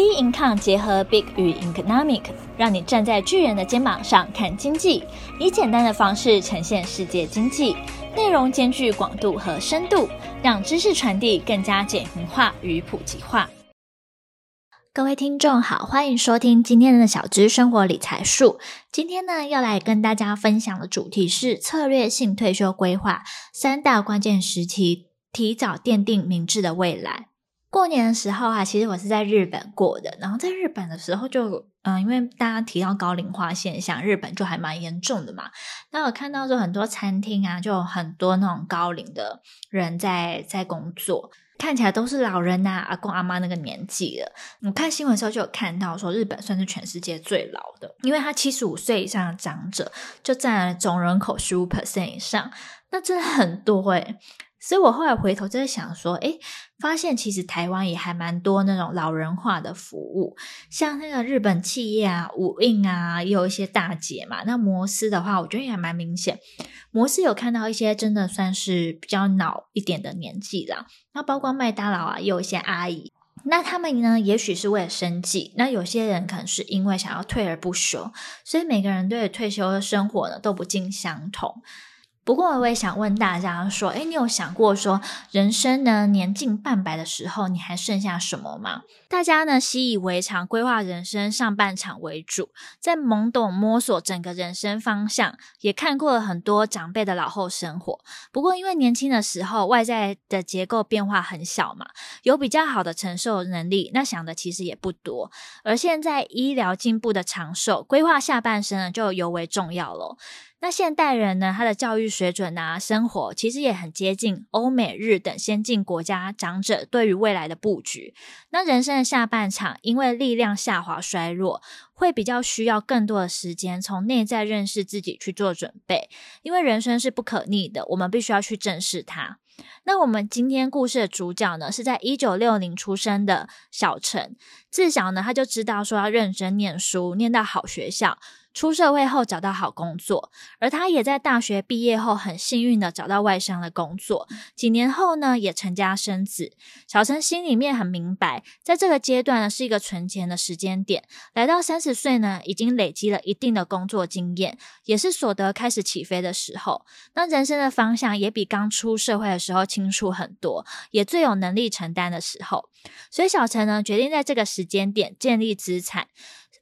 B Income 结合 Big 与 Economic，让你站在巨人的肩膀上看经济，以简单的方式呈现世界经济，内容兼具广度和深度，让知识传递更加简明化与普及化。各位听众好，欢迎收听今天的小资生活理财术。今天呢，要来跟大家分享的主题是策略性退休规划，三大关键时期，提早奠定明智的未来。过年的时候啊，其实我是在日本过的。然后在日本的时候就，嗯，因为大家提到高龄化现象，日本就还蛮严重的嘛。那我看到说很多餐厅啊，就有很多那种高龄的人在在工作，看起来都是老人呐、啊，阿公阿妈那个年纪了。我看新闻的时候就有看到说，日本算是全世界最老的，因为他七十五岁以上的长者就占了总人口十五 percent 以上，那真的很多诶、所以我后来回头就在想说，诶，发现其实台湾也还蛮多那种老人化的服务，像那个日本企业啊，五印啊，也有一些大姐嘛。那摩斯的话，我觉得也还蛮明显，摩斯有看到一些真的算是比较老一点的年纪啦。那包括麦当劳啊，也有一些阿姨，那他们呢，也许是为了生计，那有些人可能是因为想要退而不休，所以每个人对退休的生活呢，都不尽相同。不过我也想问大家说，诶，你有想过说，人生呢年近半百的时候，你还剩下什么吗？大家呢习以为常，规划人生上半场为主，在懵懂摸索整个人生方向，也看过了很多长辈的老后生活。不过因为年轻的时候外在的结构变化很小嘛，有比较好的承受能力，那想的其实也不多。而现在医疗进步的长寿，规划下半生呢就尤为重要了。那现代人呢，他的教育水准啊，生活其实也很接近欧美日等先进国家长者对于未来的布局。那人生的下半场，因为力量下滑衰弱，会比较需要更多的时间从内在认识自己去做准备。因为人生是不可逆的，我们必须要去正视它。那我们今天故事的主角呢，是在一九六零出生的小陈。自小呢，他就知道说要认真念书，念到好学校。出社会后找到好工作，而他也在大学毕业后很幸运的找到外商的工作。几年后呢，也成家生子。小陈心里面很明白，在这个阶段呢，是一个存钱的时间点。来到三十岁呢，已经累积了一定的工作经验，也是所得开始起飞的时候。那人生的方向也比刚出社会的时候清楚很多，也最有能力承担的时候。所以小陈呢，决定在这个时间点建立资产。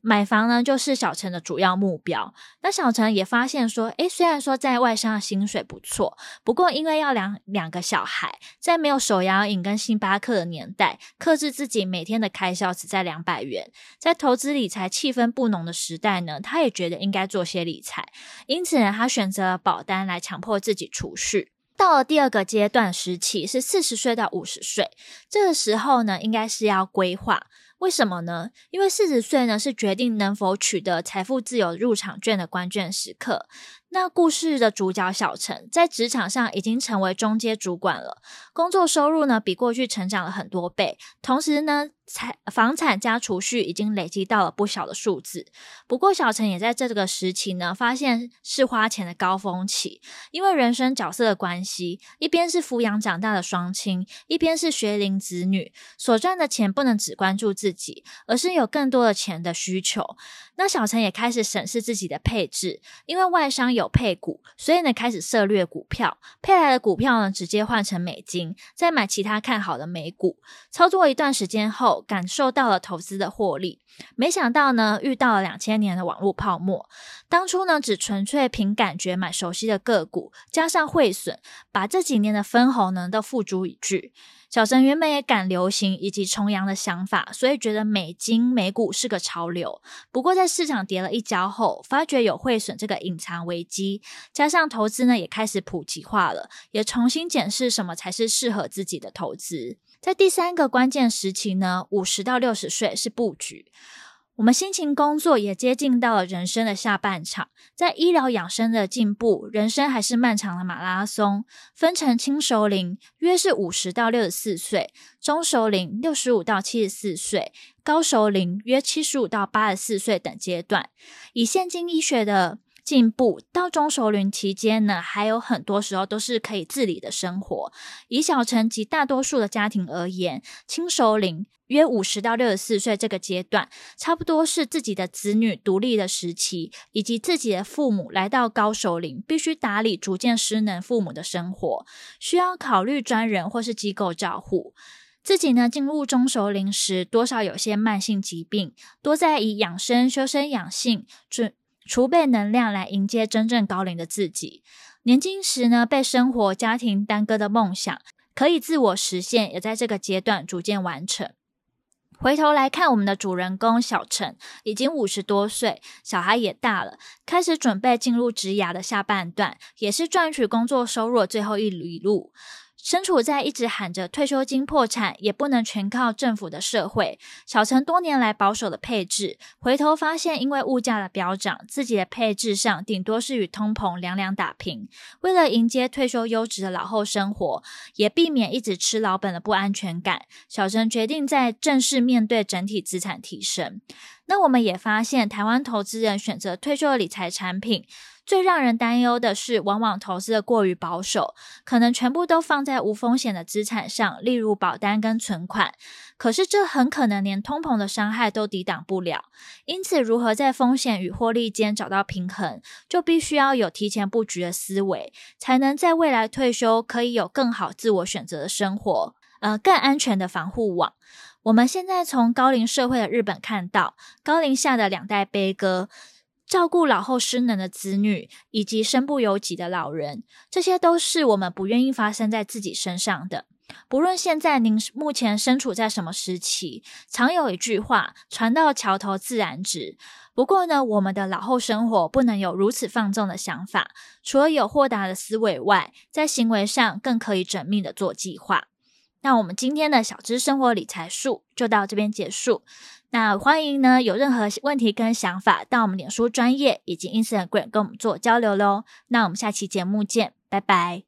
买房呢，就是小陈的主要目标。那小陈也发现说，诶，虽然说在外商的薪水不错，不过因为要养两个小孩，在没有手摇饮跟星巴克的年代，克制自己每天的开销只在两百元。在投资理财气氛不浓的时代呢，他也觉得应该做些理财，因此呢，他选择保单来强迫自己储蓄。到了第二个阶段时期，是四十岁到五十岁，这个时候呢，应该是要规划。为什么呢？因为四十岁呢，是决定能否取得财富自由入场券的关键时刻。那故事的主角小陈在职场上已经成为中阶主管了，工作收入呢比过去成长了很多倍，同时呢，财房产加储蓄已经累积到了不小的数字。不过小陈也在这个时期呢，发现是花钱的高峰期，因为人生角色的关系，一边是抚养长大的双亲，一边是学龄子女，所赚的钱不能只关注自己，而是有更多的钱的需求。那小陈也开始审视自己的配置，因为外商有配股，所以呢开始涉猎股票，配来的股票呢直接换成美金，再买其他看好的美股。操作一段时间后，感受到了投资的获利，没想到呢遇到了两千年的网络泡沫。当初呢只纯粹凭感觉买熟悉的个股，加上汇损，把这几年的分红呢都付诸一炬。小陈原本也赶流行以及重阳的想法，所以觉得美金美股是个潮流。不过在市场跌了一跤后，发觉有汇损这个隐藏危机，加上投资呢也开始普及化了，也重新检视什么才是适合自己的投资。在第三个关键时期呢，五十到六十岁是布局。我们辛勤工作，也接近到了人生的下半场。在医疗养生的进步，人生还是漫长的马拉松。分成轻熟龄，约是五十到六十四岁；中熟龄六十五到七十四岁；高熟龄约七十五到八十四岁等阶段。以现今医学的进步到中熟龄期间呢，还有很多时候都是可以自理的生活。以小陈及大多数的家庭而言，轻熟龄约五十到六十四岁这个阶段，差不多是自己的子女独立的时期，以及自己的父母来到高熟龄，必须打理逐渐失能父母的生活，需要考虑专人或是机构照护。自己呢，进入中熟龄时，多少有些慢性疾病，多在以养生、修身养性，准储备能量来迎接真正高龄的自己。年轻时呢，被生活家庭耽搁的梦想，可以自我实现，也在这个阶段逐渐完成。回头来看，我们的主人公小陈已经五十多岁，小孩也大了，开始准备进入职涯的下半段，也是赚取工作收入的最后一里路。身处在一直喊着退休金破产，也不能全靠政府的社会，小陈多年来保守的配置，回头发现因为物价的飙涨，自己的配置上顶多是与通膨两两打平。为了迎接退休优质的老后生活，也避免一直吃老本的不安全感，小陈决定在正式面对整体资产提升。那我们也发现，台湾投资人选择退休的理财产品。最让人担忧的是，往往投资的过于保守，可能全部都放在无风险的资产上，例如保单跟存款。可是这很可能连通膨的伤害都抵挡不了。因此，如何在风险与获利间找到平衡，就必须要有提前布局的思维，才能在未来退休可以有更好自我选择的生活，呃，更安全的防护网。我们现在从高龄社会的日本看到，高龄下的两代悲歌。照顾老后失能的子女，以及身不由己的老人，这些都是我们不愿意发生在自己身上的。不论现在您目前身处在什么时期，常有一句话：“船到桥头自然直。”不过呢，我们的老后生活不能有如此放纵的想法。除了有豁达的思维外，在行为上更可以缜密的做计划。那我们今天的小资生活理财术就到这边结束。那欢迎呢，有任何问题跟想法，到我们脸书专业以及 Instagram 跟我们做交流喽。那我们下期节目见，拜拜。